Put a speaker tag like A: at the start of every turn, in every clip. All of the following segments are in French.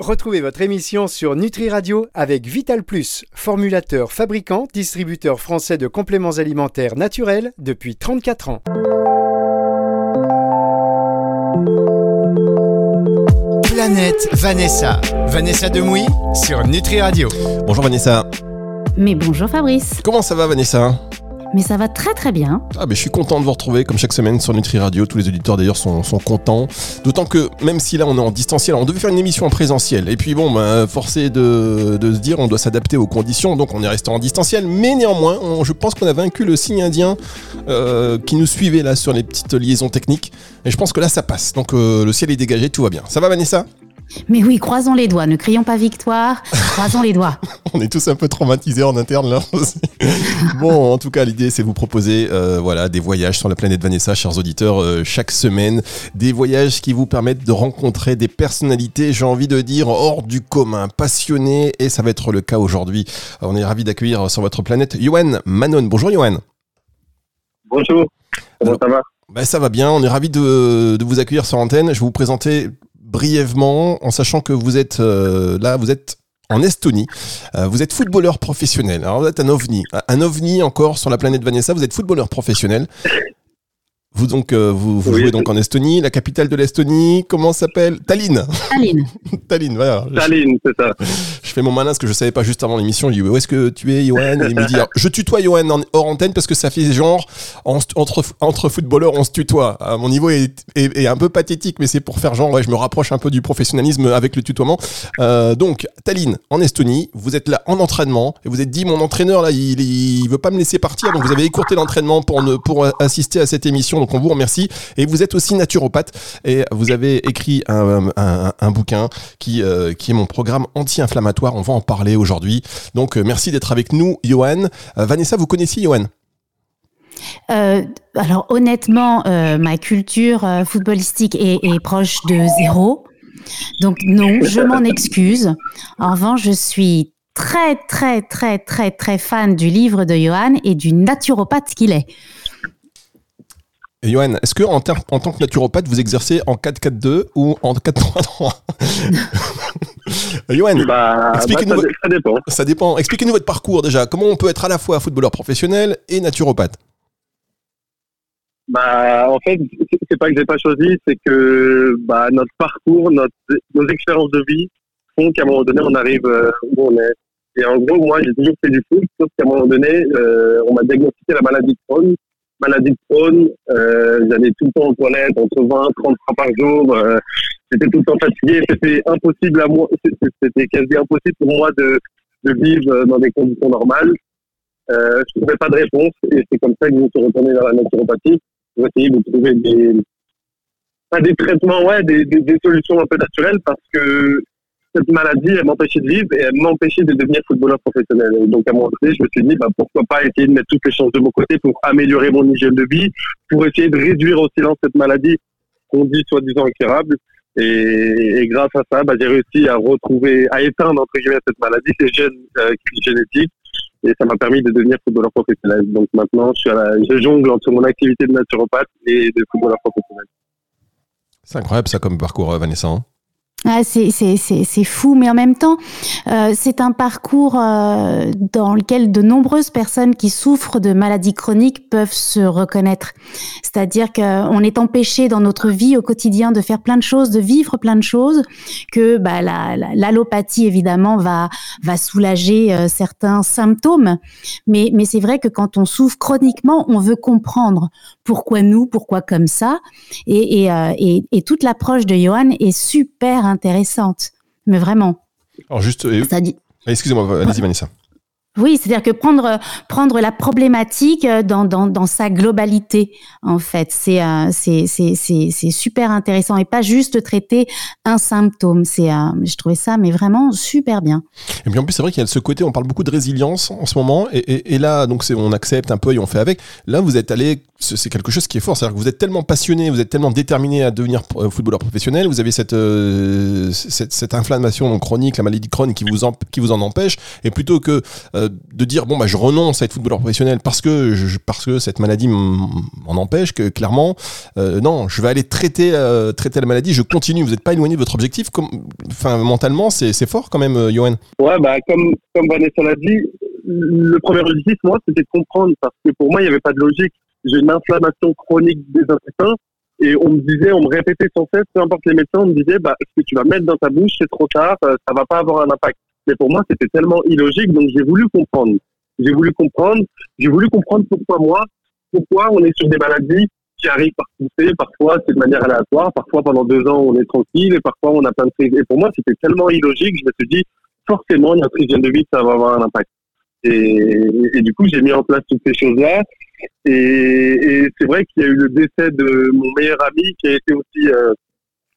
A: Retrouvez votre émission sur Nutri Radio avec Vital Plus, formulateur, fabricant, distributeur français de compléments alimentaires naturels depuis 34 ans. Planète Vanessa. Vanessa Demouy sur Nutri Radio.
B: Bonjour Vanessa.
C: Mais bonjour Fabrice.
B: Comment ça va Vanessa?
C: Mais ça va très très bien.
B: Ah mais je suis content de vous retrouver comme chaque semaine sur Nutri Radio. Tous les auditeurs d'ailleurs sont, sont, contents. D'autant que même si là on est en distanciel, on devait faire une émission en présentiel. Et puis bon, bah, forcé de, de, se dire on doit s'adapter aux conditions, donc on est resté en distanciel. Mais néanmoins, je pense qu'on a vaincu le signe indien euh, qui nous suivait là sur les petites liaisons techniques. Et je pense que là ça passe. Donc euh, le ciel est dégagé, tout va bien. Ça va Vanessa?
C: Mais oui, croisons les doigts, ne crions pas victoire, croisons les doigts.
B: On est tous un peu traumatisés en interne là bon, en tout cas, l'idée c'est vous proposer euh, voilà, des voyages sur la planète Vanessa, chers auditeurs, euh, chaque semaine. Des voyages qui vous permettent de rencontrer des personnalités, j'ai envie de dire, hors du commun, passionnés, et ça va être le cas aujourd'hui. On est ravis d'accueillir sur votre planète Yoann Manon. Bonjour Yoann.
D: Bonjour, comment ça va?
B: Ben, Ça va bien, on est ravis de, de vous accueillir sur l'antenne. Je vais vous présenter brièvement, en sachant que vous êtes euh, là, vous êtes en Estonie. Euh, vous êtes footballeur professionnel. Alors vous êtes un ovni, un ovni encore sur la planète Vanessa. Vous êtes footballeur professionnel. Vous donc euh, vous, jouez donc en Estonie, la capitale de l'Estonie, comment s'appelle? Tallinn.
C: Tallinn.
B: Tallinn, voilà.
D: Tallinn, c'est ça.
B: Je fais mon malin parce que je savais pas juste avant l'émission. Je dis où est-ce que tu es, Johan? Et il me dit je tutoie Johan en, hors antenne parce que ça fait genre entre entre footballeurs on se tutoie. Ah, mon niveau est, est, un peu pathétique, mais c'est pour faire genre ouais, je me rapproche un peu du professionnalisme avec le tutoiement. Euh, donc Tallinn en Estonie, vous êtes là en entraînement et vous êtes dit mon entraîneur là il, il veut pas me laisser partir donc vous avez écourté l'entraînement pour ne pour assister à cette émission donc on vous remercie. Et vous êtes aussi naturopathe et vous avez écrit un, bouquin qui, euh, qui est mon programme anti-inflammatoire. On va en parler aujourd'hui. Donc euh, merci d'être avec nous, Johan. Euh, Vanessa, vous connaissiez Johan?
C: Alors honnêtement, ma culture footballistique est, est, proche de zéro. Donc non, je m'en excuse. En revanche, je suis très très très très très fan du livre de Johan et du naturopathe qu'il est.
B: Et Johan, est-ce que en, en, tant que naturopathe, vous exercez en 4-4-2 ou en 4-3-3 Johan,
D: bah, expliquez-nous. Bah, ça, dépend.
B: Ça dépend. Expliquez-nous votre parcours déjà. Comment on peut être à la fois footballeur professionnel et naturopathe?
D: Bah, en fait, c'est pas que j'ai pas choisi, c'est que bah, notre parcours, notre, nos expériences de vie font qu'à un moment donné, on arrive euh, où on est. Et en gros, moi, j'ai toujours fait du foot, sauf qu'à un moment donné, euh, on m'a diagnostiqué la maladie de Crohn maladie de Crohn, euh, j'allais tout le temps aux toilettes, entre 20, 30 fois par jour. Euh, j'étais tout le temps fatigué. C'était impossible à moi, c'était quasi impossible pour moi de, de vivre dans des conditions normales. Euh, je trouvais pas de réponse et c'est comme ça que je me suis retourné vers la naturopathie pour essayer de trouver des, pas des traitements, ouais, des, des, des solutions un peu naturelles parce que cette maladie, elle m'empêchait de vivre et elle m'empêchait de devenir footballeur professionnel. Et donc, à un moment je me suis dit, bah, pourquoi pas essayer de mettre toutes les chances de mon côté pour améliorer mon hygiène de vie, pour essayer de réduire au silence cette maladie qu'on dit soi-disant incurable. Et, grâce à ça, bah, j'ai réussi à retrouver, à éteindre, entre guillemets, cette maladie, ces gènes euh, génétiques. Et ça m'a permis de devenir footballeur professionnel. Donc maintenant, je, suis à la, je jongle entre mon activité de naturopathe et de footballeur professionnel.
B: C'est incroyable ça comme parcours, euh, Vanessa. Hein.
C: Ah, c'est fou, mais en même temps, euh, c'est un parcours euh, dans lequel de nombreuses personnes qui souffrent de maladies chroniques peuvent se reconnaître. C'est-à-dire qu'on est empêché dans notre vie au quotidien de faire plein de choses, de vivre plein de choses, que bah, l'allopathie évidemment va soulager euh, certains symptômes, mais c'est vrai que quand on souffre chroniquement, on veut comprendre pourquoi nous, pourquoi comme ça, et, et toute l'approche de Johan est super intéressante, mais vraiment.
B: Alors juste, euh, excusez-moi, allez-y Vanessa.
C: Oui, c'est-à-dire que prendre prendre la problématique euh, dans, dans, sa globalité, en fait, c'est euh, c'est c'est super intéressant et pas juste traiter un symptôme. C'est euh, je trouvais ça mais vraiment super bien.
B: Et puis en plus c'est vrai qu'il y a ce côté, on parle beaucoup de résilience en ce moment et, et, là donc c'est on accepte un peu et on fait avec. Là vous êtes allé c'est quelque chose qui est fort, c'est-à-dire que vous êtes tellement passionné, vous êtes tellement déterminé à devenir footballeur professionnel, vous avez cette cette, cette inflammation chronique, la maladie de Crohn qui vous en qui vous en empêche et plutôt que de dire bon bah je renonce à être footballeur professionnel parce que parce que cette maladie m'en empêche que clairement non je vais aller traiter traiter la maladie je continue. Vous n'êtes pas éloigné de votre objectif enfin mentalement c'est fort quand même Johan.
D: Ouais bah comme Vanessa l'a dit le premier objectif moi c'était de comprendre parce que pour moi il n'y avait pas de logique. J'ai une inflammation chronique des intestins et on me disait, on me répétait sans cesse, peu importe les médecins, on me disait, bah, ce que tu vas mettre dans ta bouche, c'est trop tard, euh, ça va pas avoir un impact. Mais pour moi, c'était tellement illogique, donc j'ai voulu comprendre. J'ai voulu comprendre, j'ai voulu comprendre pourquoi moi, pourquoi on est sur des maladies qui arrivent par poussée, parfois c'est de manière aléatoire, parfois pendant deux ans on est tranquille et parfois on a plein de crises. Et pour moi, c'était tellement illogique, je me suis dit, forcément, notre hygiène de vie, ça va avoir un impact. Et, du coup, j'ai mis en place toutes ces choses-là. Et, c'est vrai qu'il y a eu le décès de mon meilleur ami qui a été aussi, euh,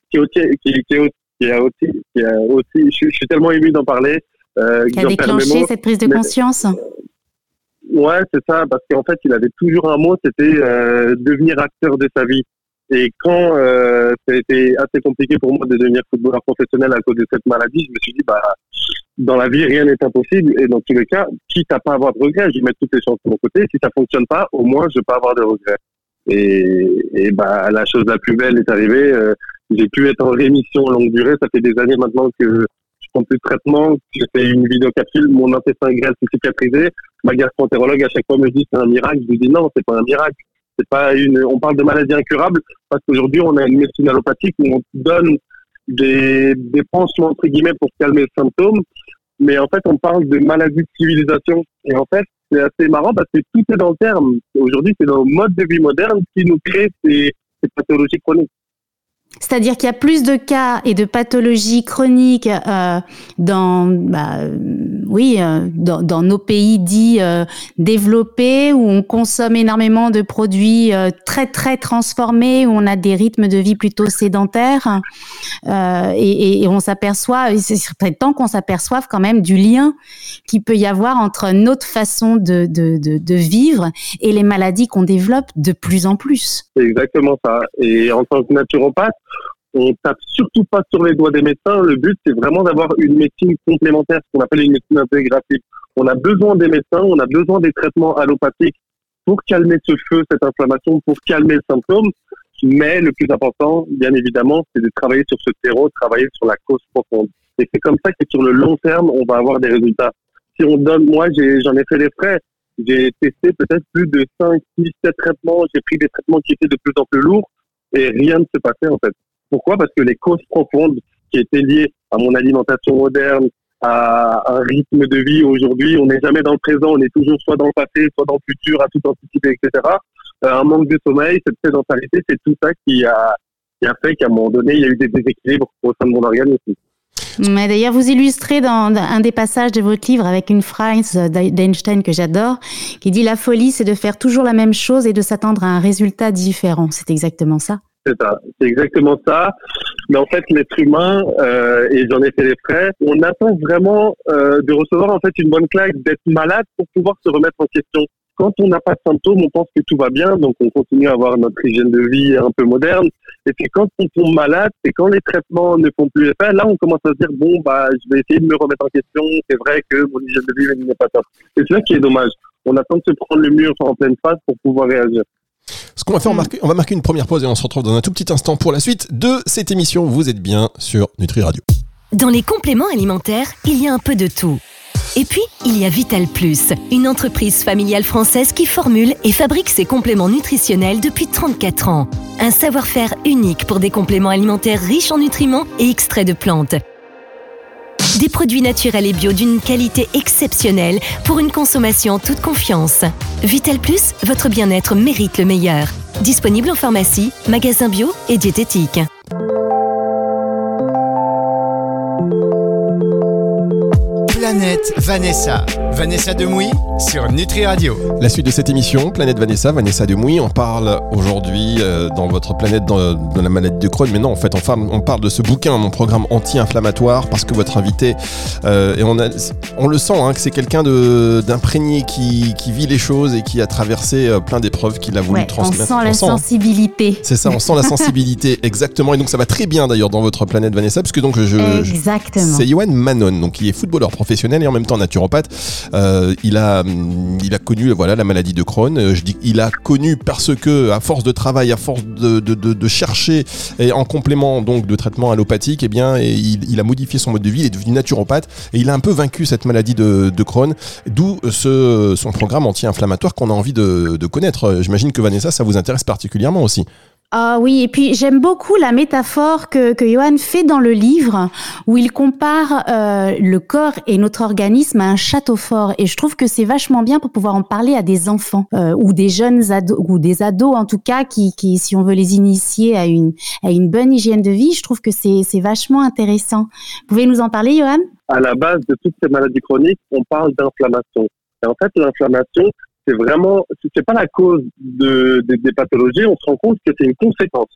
D: qui, aussi, qui, qui, qui, a aussi, qui a aussi, je, je suis tellement ému d'en parler.
C: Euh, qui a déclenché cette prise de conscience.
D: Ouais, c'est ça, parce qu'en fait, il avait toujours un mot, c'était euh, devenir acteur de sa vie. Et quand euh, ça a été assez compliqué pour moi de devenir footballeur professionnel à cause de cette maladie, je me suis dit, bah, dans la vie, rien n'est impossible. Et dans tous les cas, quitte à pas avoir de regrets, je vais mettre toutes les chances de mon côté. Si ça fonctionne pas, au moins, je vais pas avoir de regrets. Et, et bah, la chose la plus belle est arrivée. Euh, j'ai pu être en rémission longue durée. Ça fait des années maintenant que je prends plus de traitement. J'ai fait une vidéocapsule. Mon intestin grêle s'est cicatrisé. Ma gastroentérologue, à chaque fois, me dit c'est un miracle. Je lui dis non, c'est pas un miracle. C'est pas une, on parle de maladie incurable parce qu'aujourd'hui, on a une médecine allopathique où on donne des, des pansements, entre guillemets, pour calmer les symptômes. Mais en fait, on parle de maladie de civilisation. Et en fait, c'est assez marrant parce que tout est dans le terme. Aujourd'hui, c'est nos modes de vie modernes qui nous créent ces, ces pathologies chroniques.
C: C'est-à-dire qu'il y a plus de cas et de pathologies chroniques euh, dans, bah, oui, euh, dans, nos pays dits euh, développés où on consomme énormément de produits euh, très très transformés, où on a des rythmes de vie plutôt sédentaires, euh, et, on s'aperçoit, c'est serait temps qu'on s'aperçoive quand même du lien qui peut y avoir entre notre façon de, de vivre et les maladies qu'on développe de plus en plus.
D: C'est exactement ça. Et en tant que naturopathe on tape surtout pas sur les doigts des médecins. Le but, c'est vraiment d'avoir une médecine complémentaire, ce qu'on appelle une médecine intégrative. On a besoin des médecins, on a besoin des traitements allopathiques pour calmer ce feu, cette inflammation, pour calmer le symptôme. Mais le plus important, bien évidemment, c'est de travailler sur ce terreau, travailler sur la cause profonde. Et c'est comme ça que sur le long terme, on va avoir des résultats. Si on donne, moi, j'en ai, ai fait des frais. J'ai testé peut-être plus de 5, 6, 7 traitements. J'ai pris des traitements qui étaient de plus en plus lourds et rien ne se passait en fait. Pourquoi? Parce que les causes profondes qui étaient liées à mon alimentation moderne, à un rythme de vie aujourd'hui, on n'est jamais dans le présent, on est toujours soit dans le passé, soit dans le futur, à tout anticiper, etc. Euh, un manque de sommeil, cette sédentarité, c'est tout ça qui a, qui a fait qu'à un moment donné, il y a eu des déséquilibres au sein de mon organisme.
C: Mais d'ailleurs, vous illustrez dans un des passages de votre livre avec une phrase d'Einstein que j'adore, qui dit La folie, c'est de faire toujours la même chose et de s'attendre à un résultat différent. C'est exactement ça
D: c'est ça. C'est exactement ça. Mais en fait, l'être humain, euh, et j'en ai fait les frais, on attend vraiment euh, de recevoir en fait une bonne claque, d'être malade pour pouvoir se remettre en question. Quand on n'a pas de symptômes, on pense que tout va bien, donc on continue à avoir notre hygiène de vie un peu moderne. Et puis quand on tombe malade, c'est quand les traitements ne font plus effet, là on commence à se dire bon bah je vais essayer de me remettre en question. C'est vrai que mon hygiène de vie n'est pas top. C'est ça qui est dommage. On attend de se prendre le mur en pleine face pour pouvoir réagir.
B: Ce qu'on va faire, on, marque, on va marquer une première pause et on se retrouve dans un tout petit instant pour la suite de cette émission. Vous êtes bien sur Nutri Radio.
E: Dans les compléments alimentaires, il y a un peu de tout. Et puis, il y a Vital Plus, une entreprise familiale française qui formule et fabrique ses compléments nutritionnels depuis 34 ans. Un savoir-faire unique pour des compléments alimentaires riches en nutriments et extraits de plantes. Produits naturels et bio d'une qualité exceptionnelle pour une consommation en toute confiance. Vital Plus, votre bien-être mérite le meilleur. Disponible en pharmacie, magasin bio et diététique.
A: Planète Vanessa. Vanessa Demouy sur Nutri Radio.
B: La suite de cette émission, Planète Vanessa, Vanessa Demouy, on parle aujourd'hui euh, dans votre planète de la maladie de Crohn, mais non, en fait, on, on parle de ce bouquin, mon programme anti-inflammatoire, parce que votre invité, euh, et on, a, on le sent, hein, que c'est quelqu'un d'imprégné qui, qui, vit les choses et qui a traversé euh, plein d'épreuves qu'il a voulu transmettre.
C: On sent la sensibilité.
B: C'est ça, on sent la sensibilité, exactement. Et donc ça va très bien d'ailleurs dans votre planète Vanessa, parce que donc je,
C: exactement.
B: c'est Yoann Manon, donc qui est footballeur professionnel et en même temps naturopathe. Euh, il a hum, il a connu voilà la maladie de Crohn. Euh, je dis il a connu parce que à force de travail, à force de, chercher et en complément donc de traitement allopathique, eh bien il, a modifié son mode de vie, il est devenu naturopathe et il a un peu vaincu cette maladie de, Crohn. D'où ce son programme anti-inflammatoire qu'on a envie de, de connaître. J'imagine que Vanessa, ça vous intéresse particulièrement aussi.
C: Ah oui, et puis j'aime beaucoup la métaphore que, que Johan fait dans le livre où il compare euh, le corps et notre organisme à un château fort. Et je trouve que c'est vachement bien pour pouvoir en parler à des enfants euh, ou des jeunes ados ou des ados en tout cas qui, qui, si on veut les initier à une, à une bonne hygiène de vie, je trouve que c'est vachement intéressant. Vous pouvez nous en parler, Johan?
D: À la base de toutes ces maladies chroniques, on parle d'inflammation. Et en fait, l'inflammation, c'est vraiment, c'est pas la cause de, des pathologies, on se rend compte que c'est une conséquence.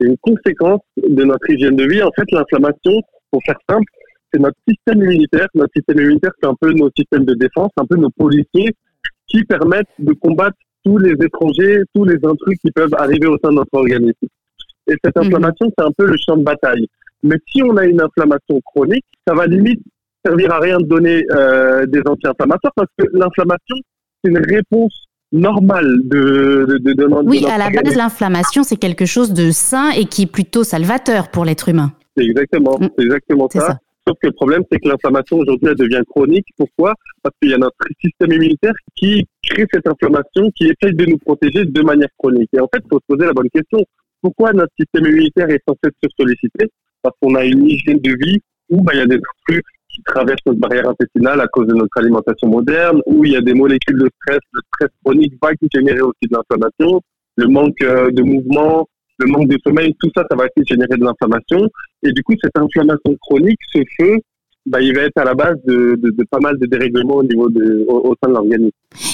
D: C'est une conséquence de notre hygiène de vie. En fait, l'inflammation, pour faire simple, c'est notre système immunitaire. Notre système immunitaire, c'est un peu nos systèmes de défense, un peu nos policiers qui permettent de combattre tous les étrangers, tous les intrus qui peuvent arriver au sein de notre organisme. Et cette mhm. inflammation, c'est un peu le champ de bataille. Mais si on a une inflammation chronique, ça va limite servir à rien de donner euh, des anti-inflammatoires parce que l'inflammation, c'est une réponse normale de, de, de, de
C: Oui, à la base, l'inflammation, c'est quelque chose de sain et qui est plutôt salvateur pour l'être humain.
D: C'est exactement, mm. c'est exactement ça. Sauf que le problème, c'est que l'inflammation aujourd'hui, elle devient chronique. Pourquoi? Parce qu'il y a notre système immunitaire qui crée cette inflammation, qui essaye de nous protéger de manière chronique. Et en fait, il faut se poser la bonne question. Pourquoi notre système immunitaire est censé se solliciter Parce qu'on a une hygiène de vie où bah, il y a des intrus qui traversent notre barrière intestinale à cause de notre alimentation moderne, où il y a des molécules de stress, le stress chronique va générer aussi de l'inflammation, le manque euh, de mouvement, le manque de sommeil, tout ça, ça va aussi générer de l'inflammation. Et du coup, cette inflammation chronique, ce feu, bah, il va être à la base de, pas mal de dérèglements au niveau de, au, sein de l'organisme.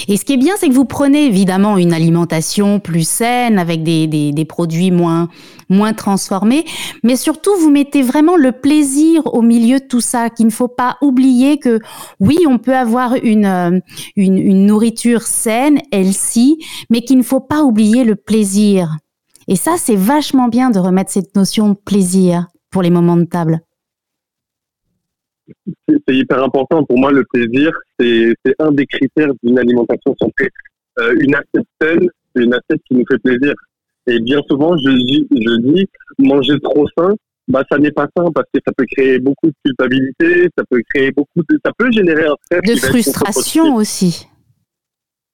C: Et ce qui est bien, c'est que vous prenez évidemment une alimentation plus saine avec des, des, produits moins, moins transformés, mais surtout vous mettez vraiment le plaisir au milieu de tout ça, qu'il ne faut pas oublier que oui, on peut avoir une, euh, une nourriture saine, healthy, mais qu'il ne faut pas oublier le plaisir. Et ça, c'est vachement bien de remettre cette notion de plaisir pour les moments de table
D: c'est hyper important. Pour moi, le plaisir, c'est un des critères d'une alimentation santé. Euh, une assiette saine, c'est une assiette qui nous fait plaisir. Et bien souvent, je dis, je dis manger trop sain, bah, ça n'est pas sain parce que ça peut créer beaucoup de culpabilité, ça peut créer beaucoup de, ça peut générer un stress.
C: De frustration aussi.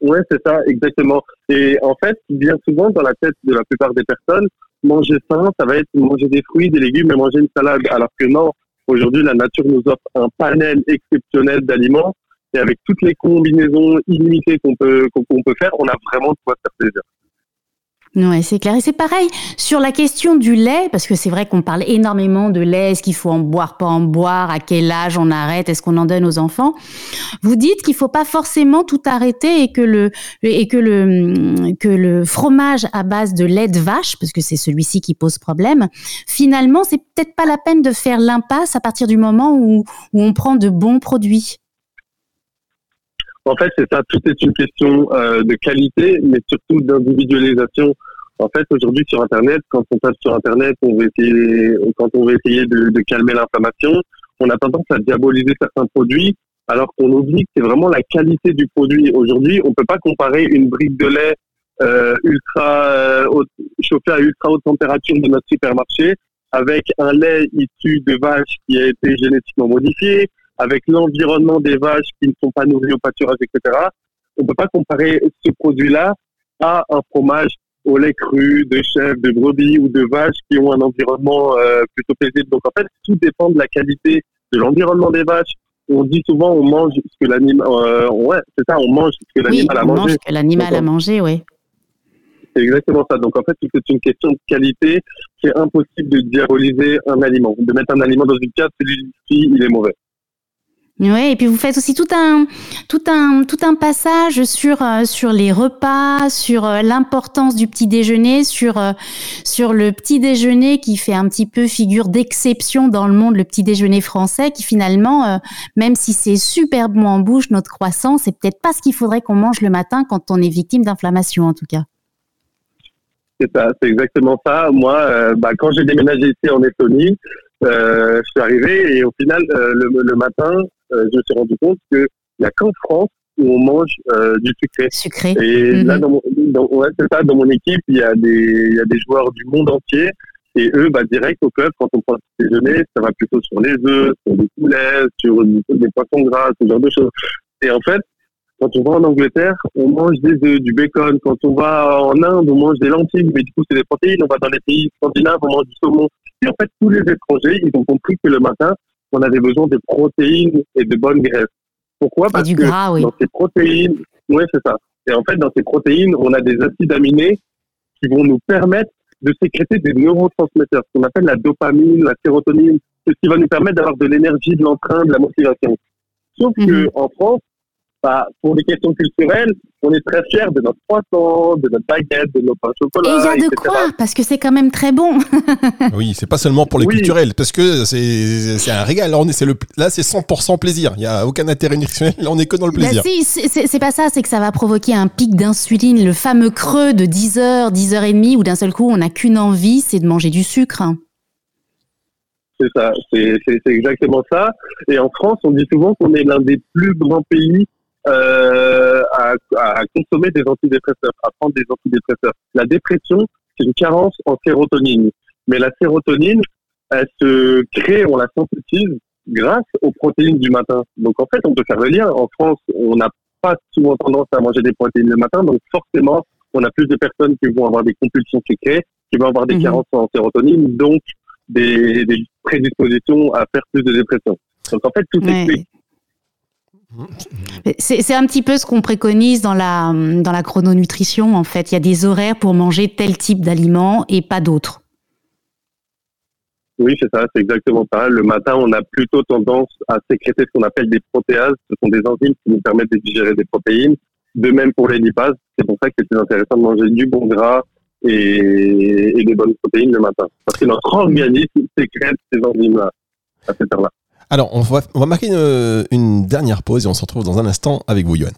D: Ouais, c'est ça, exactement. Et en fait, bien souvent, dans la tête de la plupart des personnes, manger sain, ça va être manger des fruits, des légumes et manger une salade. Alors que non, Aujourd'hui, la nature nous offre un panel exceptionnel d'aliments et avec toutes les combinaisons illimitées qu'on peut, qu'on peut faire, on a vraiment de quoi faire plaisir.
C: Oui, c'est clair. Et c'est pareil sur la question du lait, parce que c'est vrai qu'on parle énormément de lait, est-ce qu'il faut en boire, pas en boire, à quel âge on arrête, est-ce qu'on en donne aux enfants? Vous dites qu'il faut pas forcément tout arrêter et que le, et que le, que le fromage à base de lait de vache, parce que c'est celui-ci qui pose problème, finalement, c'est peut-être pas la peine de faire l'impasse à partir du moment où, où on prend de bons produits.
D: En fait, c'est ça. Tout est une question euh, de qualité, mais surtout d'individualisation. En fait, aujourd'hui sur Internet, quand on passe sur Internet, on veut essayer, quand on veut essayer de, de calmer l'inflammation, on a tendance à diaboliser certains produits, alors qu'on oublie que c'est vraiment la qualité du produit. Aujourd'hui, on peut pas comparer une brique de lait euh, ultra euh, chauffée à ultra haute température de notre supermarché avec un lait issu de vaches qui a été génétiquement modifié, avec l'environnement des vaches qui ne sont pas nourries au pâturage, etc. On ne peut pas comparer ce produit-là à un fromage au lait cru de chèvre, de brebis ou de vaches qui ont un environnement euh, plutôt paisible. Donc en fait, tout dépend de la qualité de l'environnement des vaches. On dit souvent on mange ce que l'animal, euh, ouais, c'est ça, on mange ce que l'animal a mangé.
C: Mange ce que l'animal a mangé, oui.
D: C'est exactement ça. Donc en fait, c'est une question de qualité qui est impossible de diaboliser un aliment. De mettre un aliment dans une case, celui-ci, il est mauvais.
C: Oui, et puis vous faites aussi tout un, tout un, tout un passage sur, euh, sur les repas, sur euh, l'importance du petit déjeuner, sur, euh, sur le petit déjeuner qui fait un petit peu figure d'exception dans le monde, le petit déjeuner français, qui finalement, même si c'est super bon en bouche, notre croissant, c'est peut-être pas ce qu'il faudrait qu'on mange le matin quand on est victime d'inflammation, en tout cas.
D: C'est ça, c'est exactement ça. Moi, bah, quand j'ai déménagé ici en Estonie, je suis arrivé et au final, le, le matin, euh, je me suis rendu compte qu'il n'y a qu'en France où on mange euh, du sucré.
C: Sucré.
D: Et mhm. là, dans mon, dans, ouais, ça, dans mon équipe, il y, a des, il y a des joueurs du monde entier. Et eux, bah, direct au club, quand on prend le déjeuner, ça va plutôt sur les œufs, sur des poulets, sur des poissons gras, ce genre de choses. Et en fait, quand on va en Angleterre, on mange des œufs, du bacon. Quand on va en Inde, on mange des lentilles, mais du coup, c'est des protéines. On va dans les pays scandinaves, on mange du saumon. Et en fait, tous les étrangers, ils ont compris que le matin, on avait besoin de protéines et de bonnes graisses. Pourquoi?
C: Parce que
D: dans ces protéines, oui, c'est ça. Et en fait, dans ces protéines, on a des acides aminés qui vont nous permettre de sécréter des neurotransmetteurs, ce qu'on appelle la dopamine, la sérotonine, ce qui va nous permettre d'avoir de l'énergie, de l'entrain, de la motivation. Sauf qu'en que mhm. en France, bah, pour des questions culturelles, on est très fiers de notre croissant, de notre baguette, de nos pains au chocolat.
C: Et il y a de quoi, parce que c'est quand même très bon.
B: oui, c'est pas seulement pour les culturels, parce que c'est un régal. Là, on est, le, là, c'est 100% plaisir. Il n'y a aucun intérêt nutritionnel. Là, on est que dans le bah, plaisir.
C: Bah, c'est pas ça, c'est que ça va provoquer un pic d'insuline, le fameux creux de 10 heures, 10 heures et demie, où d'un seul coup, on n'a qu'une envie, c'est de manger du sucre.
D: C'est ça, c'est exactement ça. Et en France, on dit souvent qu'on est l'un des plus grands pays euh, à, à, consommer des antidépresseurs, à prendre des antidépresseurs. La dépression, c'est une carence en sérotonine. Mais la sérotonine, elle se crée, on la synthétise grâce aux protéines du matin. Donc en fait, on peut faire le lien. En France, on n'a pas souvent tendance à manger des protéines le matin, donc forcément, on a plus de personnes qui vont avoir des compulsions sucrées, qui vont avoir des mhm. carences en sérotonine, donc des, des, prédispositions à faire plus de dépression. Donc en fait, tout s'explique.
C: C'est un petit peu ce qu'on préconise dans la, dans la chrononutrition, en fait. Il y a des horaires pour manger tel type d'aliments et pas d'autres.
D: Oui, c'est ça, c'est exactement ça. Le matin, on a plutôt tendance à sécréter ce qu'on appelle des protéases. Ce sont des enzymes qui nous permettent de digérer des protéines. De même pour les lipases. C'est pour ça que c'est intéressant de manger du bon gras et, et des bonnes protéines le matin. Parce que notre organisme sécrète ces enzymes-là à cette heure-là.
B: Alors, on va, on va marquer une, dernière pause et on se retrouve dans un instant avec vous, Yohan.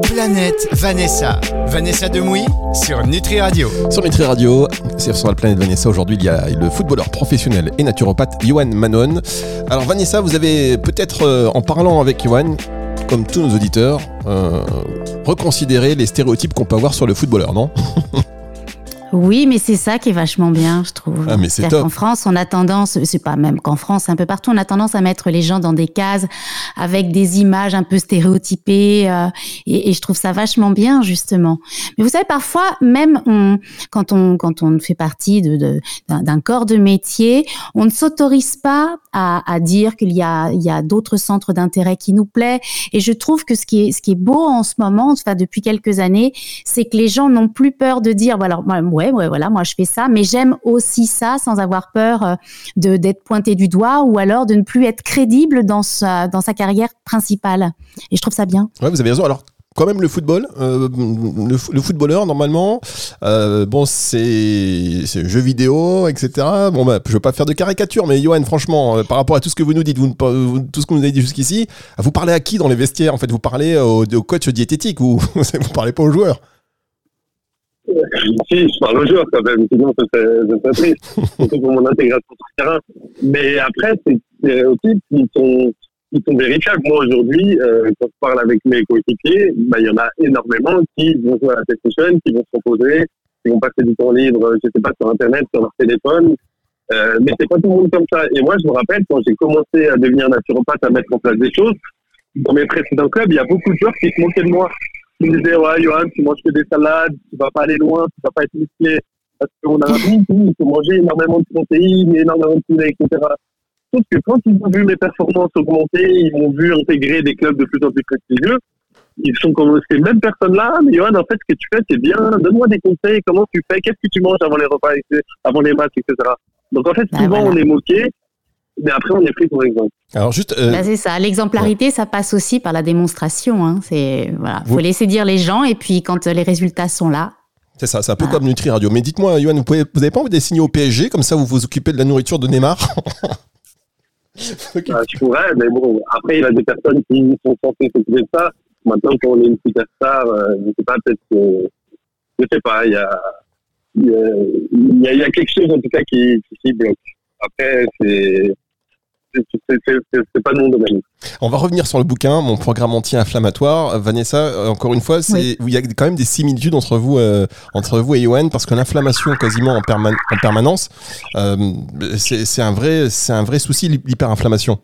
A: Planète Vanessa. Vanessa Demouy sur Nutri Radio.
B: Sur Nutri Radio, c'est sur la planète Vanessa. Aujourd'hui, il y a le footballeur professionnel et naturopathe Yohan Manon. Alors, Vanessa, vous avez peut-être, euh, en parlant avec Yohan, comme tous nos auditeurs, euh, reconsidéré les stéréotypes qu'on peut avoir sur le footballeur, non?
C: Oui, mais c'est ça qui est vachement bien, je trouve.
B: Ah, mais c'est top.
C: En France, on a tendance, c'est pas même qu'en France, un peu partout, on a tendance à mettre les gens dans des cases avec des images un peu stéréotypées, euh, et, et, je trouve ça vachement bien, justement. Mais vous savez, parfois, même on, quand on quand on fait partie de, d'un corps de métier, on ne s'autorise pas à, à dire qu'il y a il y a d'autres centres d'intérêt qui nous plaît. Et je trouve que ce qui est ce qui est beau en ce moment, enfin depuis quelques années, c'est que les gens n'ont plus peur de dire, voilà, moi ouais, ouais, voilà, moi je fais ça, mais j'aime aussi ça sans avoir peur euh, de d'être pointé du doigt ou alors de ne plus être crédible dans sa carrière principale. Et je trouve ça bien.
B: Ouais, vous avez raison. Alors quand même le football, euh, le, footballeur normalement, euh, bon c'est jeu vidéo, etc. Bon bah, je veux pas faire de caricature, mais Johan, franchement, par rapport à tout ce que vous nous dites, vous, tout ce que vous nous avez dit jusqu'ici, vous parlez à qui dans les vestiaires? En fait, vous parlez au, au coach diététique ou vous parlez pas aux joueurs
D: si, je parle aux joueurs quand même, sinon ça serait triste, surtout pour mon intégration sur le terrain. Mais après, c'est aussi qui sont, qui sont véritables. Moi, aujourd'hui, euh, quand je parle avec mes coéquipiers, bah, il y en a énormément qui vont jouer à la PlayStation, qui vont se reposer, qui vont passer du temps libre, je sais pas, sur Internet, sur leur téléphone. Euh, mais c'est pas tout le monde comme ça. Et moi, je me rappelle, quand j'ai commencé à devenir naturopathe, à mettre en place des choses, dans mes précédents clubs, il y a beaucoup de joueurs qui se moquaient de moi qui me disait, ouais, Johan, tu manges que des salades, tu vas pas aller loin, tu vas pas être musclé. Parce qu'on a appris, il faut manger énormément de protéines, énormément de poulet, etc. Sauf que quand ils ont vu mes performances augmenter, ils m'ont vu intégrer des clubs de plus en plus prestigieux, ils sont comme ces mêmes personnes-là, mais Johan, en fait, ce que tu fais, c'est bien, donne-moi des conseils, comment tu fais, qu'est-ce que tu manges avant les repas, avant les matchs, etc. Donc en fait,
C: Bah,
D: souvent
C: voilà.
D: on est moqué, mais après on est pris pour exemple.
B: Alors juste, euh,
C: Bah, c'est ça. L'exemplarité, ça passe aussi par la démonstration. Hein. C'est voilà, faut
B: Vous-
C: laisser dire les gens et puis quand euh, les résultats sont là.
B: c'est ça, c'est un peu comme Nutri Radio. Mais dites-moi, Yoann, vous pouvez, vous avez pas envie de signer au PSG comme ça, vous vous occupez de la nourriture de Neymar?
D: Euh, je pourrais, mais bon, après il y a des personnes qui sont censées s'occuper de ça. Maintenant quand on est une superstar, euh, je sais pas, peut-être que, je sais pas, il y a, il y a, y a- il y a quelque chose en tout cas qui, qui, qui bloque. Après, c'est, c'est, pas de mon domaine.
B: On va revenir sur le bouquin, mon programme anti-inflammatoire. Vanessa, euh, encore une fois, c'est, il y a quand même des similitudes entre vous, euh, entre vous et Yoann, parce que l'inflammation quasiment en, perman- en permanence, euh, c'est, c'est un vrai, c'est un vrai souci l'hyperinflammation.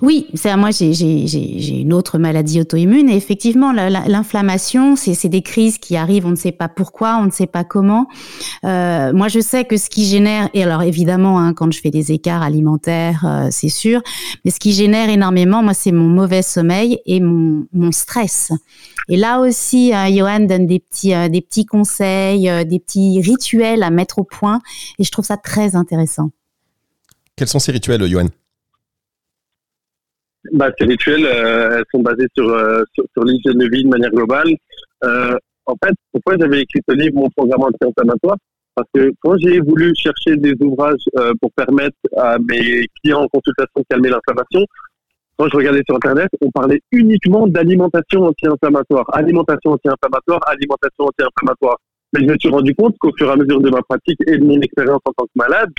C: Oui, c'est moi j'ai une autre maladie auto-immune et effectivement la- la- l'inflammation c'est des crises qui arrivent on ne sait pas pourquoi on ne sait pas comment. Euh, moi je sais que ce qui génère et alors évidemment hein, quand je fais des écarts alimentaires euh, c'est sûr mais ce qui génère énormément moi c'est mon mauvais sommeil et mon stress. Et là aussi euh, Johan donne des petits des petits conseils des petits rituels à mettre au point et je trouve ça très intéressant.
B: Quels sont ces rituels, Yoann
D: Bah, ces rituels, euh, elles sont basées sur, euh, sur, sur l'hygiène de vie de manière globale. Euh, en fait, pourquoi j'avais écrit ce livre, mon programme anti-inflammatoire? Parce que quand j'ai voulu chercher des ouvrages pour permettre à mes clients en consultation de calmer l'inflammation, quand je regardais sur Internet, on parlait uniquement d'alimentation anti-inflammatoire. Alimentation anti-inflammatoire, alimentation anti-inflammatoire. Mais je me suis rendu compte qu'au fur et à mesure de ma pratique et de mon expérience en tant que malade,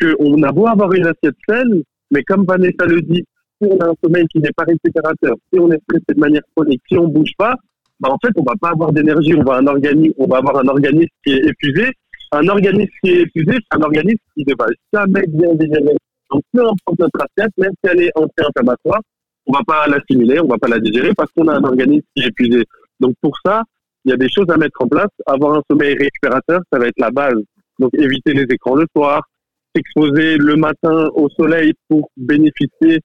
D: qu'on a beau avoir une assiette saine, mais comme Vanessa le dit, si on a un sommeil qui n'est pas récupérateur, si on est stressé de manière chronique, si on bouge pas, bah en fait, on va pas avoir d'énergie, on va on va avoir un organisme qui est épuisé. Un organisme qui est épuisé, c'est un organisme qui ne va jamais bien digérer. Donc, peu importe notre assiette, même si elle est anti-inflammatoire, on va pas l'assimiler, on va pas la digérer parce qu'on a un organisme qui est épuisé. Donc, pour ça, il y a des choses à mettre en place. Avoir un sommeil récupérateur, ça va être la base. Donc, éviter les écrans le soir, s'exposer le matin au soleil pour bénéficier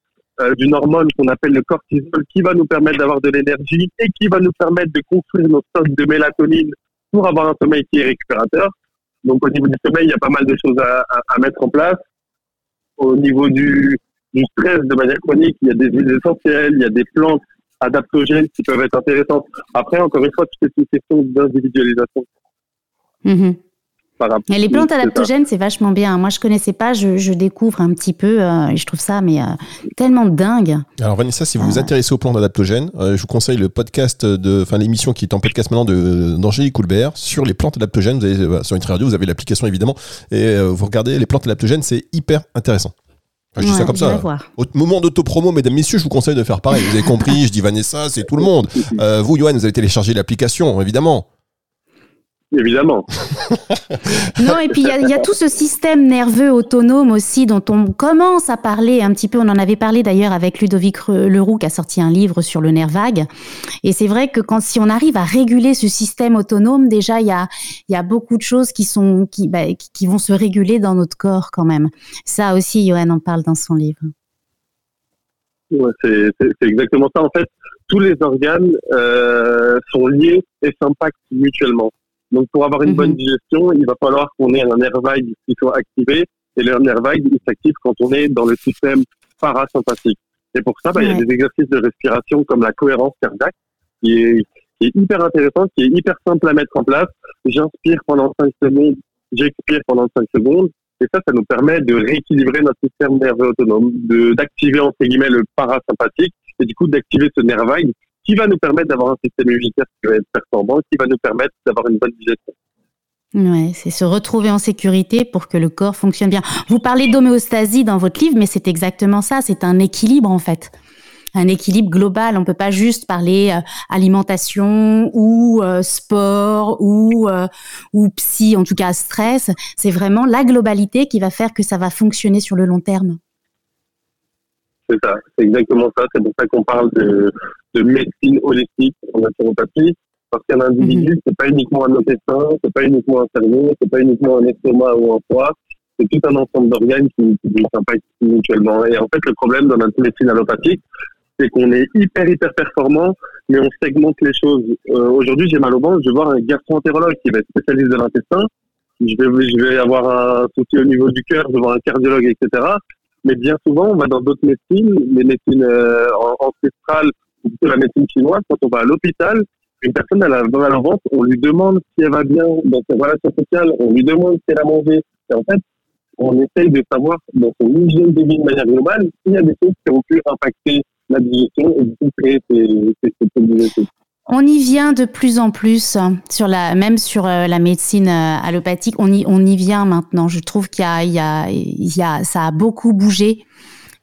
D: d'une hormone qu'on appelle le cortisol qui va nous permettre d'avoir de l'énergie et qui va nous permettre de construire nos stocks de mélatonine pour avoir un sommeil qui est récupérateur. Donc au niveau du sommeil, il y a pas mal de choses à, mettre en place. Au niveau du, stress de manière chronique, il y a des huiles essentielles, il y a des plantes adaptogènes qui peuvent être intéressantes. Après, encore une fois, tout est une question d'individualisation.
C: Mhm.
D: Par rapport-
C: Et les plantes
D: ça.
C: adaptogènes, c'est vachement bien. Moi, je connaissais pas, je, je découvre un petit peu euh, et je trouve ça mais euh, tellement dingue.
B: Alors Vanessa, si vous vous
C: Ah.
B: intéressez aux plantes adaptogènes, euh, je vous conseille le podcast de, enfin l'émission qui est en podcast maintenant de d'Angélique Coulbert sur les plantes adaptogènes. Vous avez euh, sur Nutri Radio, vous avez l'application évidemment, et euh, vous regardez les plantes adaptogènes, c'est hyper intéressant. Enfin, je dis ça comme ça. Au moment d'autopromo, mesdames, messieurs, je vous conseille de faire pareil. Vous avez compris, je dis Vanessa, c'est tout le monde. Euh, vous, Johan, vous avez téléchargé l'application, évidemment.
D: Évidemment.
C: Non, et puis il y, a- il y a tout ce système nerveux autonome aussi dont on commence à parler un petit peu. On en avait parlé d'ailleurs avec Ludovic Leroux qui a sorti un livre sur le nerf vague. Et c'est vrai que quand si on arrive à réguler ce système autonome, déjà il y a, il y a beaucoup de choses qui sont qui, bah, qui- vont se réguler dans notre corps quand même. Ça aussi, Johan en parle dans son livre.
D: Ouais, c'est exactement ça. En fait, tous les organes euh, sont liés et s'impactent mutuellement. Donc, pour avoir une
C: Mhm.
D: bonne digestion, il va falloir qu'on ait un nerf vague qui soit activé. Et le nerf vague, il s'active quand on est dans le système parasympathique. Et pour ça, bah, il y a des exercices de respiration comme la cohérence cardiaque, qui est, qui est hyper intéressant, qui est hyper simple à mettre en place. J'inspire pendant 5 secondes, j'expire pendant 5 secondes. Et ça, ça nous permet de rééquilibrer notre système nerveux autonome, d'activer entre guillemets le parasympathique et du coup d'activer ce nerf vague qui va nous permettre d'avoir un système immunitaire qui va être performant, qui va nous permettre d'avoir une bonne digestion.
C: Ouais, c'est se retrouver en sécurité pour que le corps fonctionne bien. Vous parlez d'homéostasie dans votre livre, mais c'est exactement ça. C'est un équilibre en fait, un équilibre global. On peut pas juste parler euh, alimentation ou euh, sport ou euh, ou psy, en tout cas stress. C'est vraiment la globalité qui va faire que ça va fonctionner sur le long terme.
D: C'est ça, c'est exactement ça. C'est pour ça qu'on parle de, de médecine holistique en naturopathie. Parce qu'un individu, c'est pas uniquement un intestin, c'est pas uniquement un cerveau, c'est pas uniquement un estomac ou un foie. C'est tout un ensemble d'organes qui, qui s'impactent mutuellement. Et en fait, le problème dans notre médecine allopathique, c'est qu'on est hyper, hyper performant, mais on segmente les choses. Euh, Aujourd'hui, j'ai mal au ventre, je vais voir un gastroentérologue qui va être spécialiste de l'intestin. je vais, je vais avoir un souci au niveau du cœur, je vais voir un cardiologue, etc. Mais bien souvent, on va dans d'autres médecines, les médecines euh, ancestrales, ou la médecine chinoise, quand on va à l'hôpital, une personne elle a mal au ventre, on lui demande si elle va bien dans ses relations sociales, on lui demande si elle a mangé. Et en fait, on essaye de savoir dans son hygiène de vie de manière globale s'il y a des choses qui ont pu impacter la digestion et du coup créer ces, ces, ces
C: on y vient de plus en plus sur la, même sur euh, la médecine euh, allopathique. On y, on y vient maintenant. Je trouve qu'il y a, il y a, il y a, ça a beaucoup bougé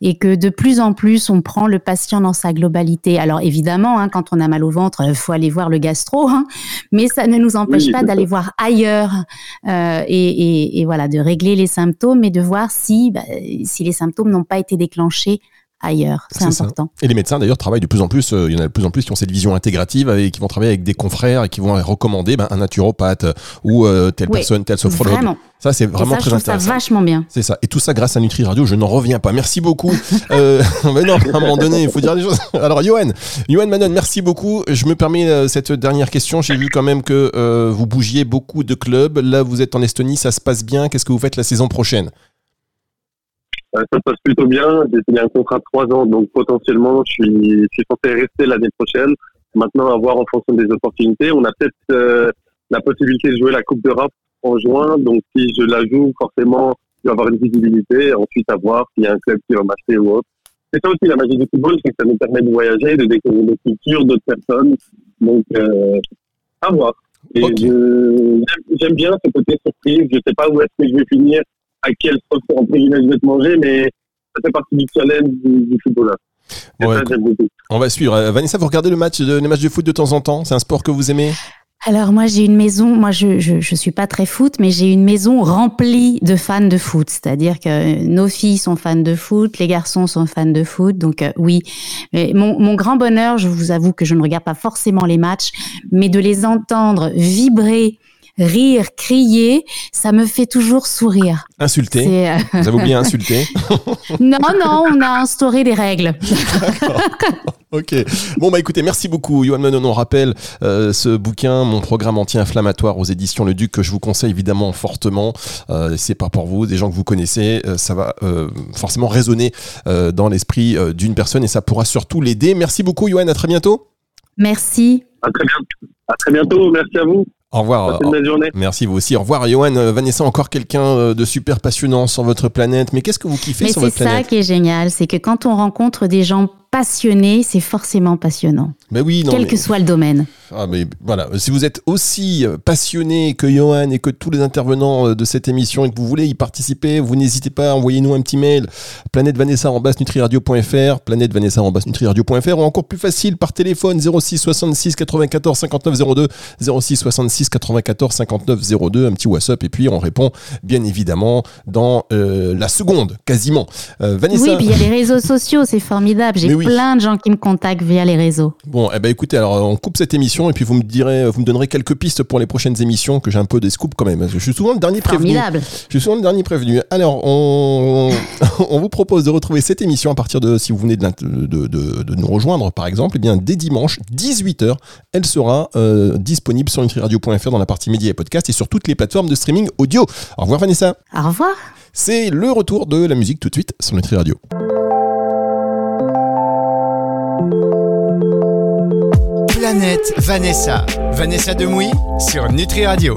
C: et que de plus en plus on prend le patient dans sa globalité. Alors évidemment, hein, quand on a mal au ventre, il faut aller voir le gastro, hein, mais ça ne nous empêche pas d'aller voir ailleurs euh, et, et, et, voilà, de régler les symptômes et de voir si, bah, si les symptômes n'ont pas été déclenchés ailleurs. C'est important.
B: Et les médecins d'ailleurs travaillent de plus en plus, euh, il y en a de plus en plus qui ont cette vision intégrative et qui vont travailler avec des confrères et qui vont recommander ben, un naturopathe ou euh, telle personne, telle sophrologue.
C: Vraiment.
B: Ça, c'est vraiment très intéressant.
C: ça vachement bien.
B: C'est ça. Et tout ça grâce à Nutri Radio, je n'en reviens pas. Merci beaucoup. euh, mais non, à un moment donné, il faut dire des choses. Alors, Johan, Johan Manon, merci beaucoup. Je me permets euh, cette dernière question. J'ai vu quand même que euh, vous bougiez beaucoup de clubs. Là, vous êtes en Estonie, ça se passe bien. Qu'est-ce que vous faites la saison prochaine?
D: Ça se passe plutôt bien. J'ai signé un contrat de trois ans, donc potentiellement, je suis, je suis censé rester l'année prochaine. Maintenant, à voir en fonction des opportunités. On a peut-être euh, la possibilité de jouer la Coupe d'Europe en juin. Donc, si je la joue, forcément, il va y avoir une visibilité. Ensuite, à voir s'il y a un club qui va m'acheter ou autre. C'est ça aussi la magie du football, c'est que ça nous permet de voyager, de découvrir des cultures, d'autres personnes. Donc, euh, à voir. Et
B: Ok.
D: je- j'aime bien ce côté surprise. Je sais pas où est-ce que je vais finir, à quel sauce entre guillemets je vais te manger, mais ça fait partie du challenge du, du
B: Ouais,
D: ça, beaucoup.
B: On va suivre. Euh, Vanessa, vous regardez le match de, les matchs de foot de temps en temps? C'est un sport que vous aimez?
C: Alors moi j'ai une maison, moi je, je je suis pas très foot, mais j'ai une maison remplie de fans de foot. C'est-à-dire que nos filles sont fans de foot, les garçons sont fans de foot. Donc euh, oui, mais mon, mon grand bonheur, je vous avoue que je ne regarde pas forcément les matchs, mais de les entendre vibrer, rire, crier, ça me fait toujours sourire.
B: Insulté
C: C'est, euh,
B: Vous avez oublié insulté
C: non non, on a instauré des règles.
B: Ok. Bon bah écoutez, merci beaucoup, Johan Manon. On rappelle euh, ce bouquin, mon programme anti-inflammatoire aux éditions Le Duc que je vous conseille évidemment fortement. Euh, c'est pas pour vous, des gens que vous connaissez, euh, ça va euh, forcément résonner euh, dans l'esprit euh, d'une personne et ça pourra surtout l'aider. Merci beaucoup, Johan. À très bientôt.
C: Merci.
D: À très bientôt. À très bientôt. Merci à vous.
B: Au revoir.
D: Passez une belle journée.
B: Merci vous aussi. Au revoir, Johan. Euh, Vanessa, encore quelqu'un euh, de super passionnant sur votre planète. Mais qu'est-ce que vous kiffez
C: Mais
B: sur
C: c'est
B: votre
C: ça
B: planète?
C: qui est génial, c'est que quand on rencontre des gens passionnés, c'est forcément passionnant,
B: Oui, non.
C: quel
B: mais-
C: que soit le domaine.
B: Ah mais voilà, si vous êtes aussi passionné que Johan et que tous les intervenants euh, de cette émission et que vous voulez y participer, vous n'hésitez pas, envoyez-nous un petit mail planètevanessa@nutriradio.fr, planètevanessa@nutriradio.fr ou encore plus facile par téléphone 06 66 94 59 02 06 66 94 59 02, un petit WhatsApp et puis on répond bien évidemment dans euh, la seconde quasiment. Euh, Vanessa
C: Oui, puis il y a les réseaux sociaux, c'est formidable. J'ai
B: oui.
C: plein de gens qui me contactent via les réseaux.
B: Bon, eh ben écoutez, alors on coupe cette émission et puis vous me direz, vous me donnerez quelques pistes pour les prochaines émissions que j'ai un peu des scoops quand même. parce que Je suis souvent le dernier prévenu.
C: Formidable.
B: Je suis souvent le dernier prévenu. Alors, on, on vous propose de retrouver cette émission à partir de, si vous venez de, de, de- de nous rejoindre par exemple, eh bien dès dimanche 18h, elle sera euh, disponible sur nutriradio.fr dans la partie médias et podcast et sur toutes les plateformes de streaming audio. Au revoir Vanessa.
C: Au revoir.
B: C'est le retour de la musique tout de suite sur Nutri Radio.
A: Planète Vanessa. Vanessa Demouy sur Nutri Radio.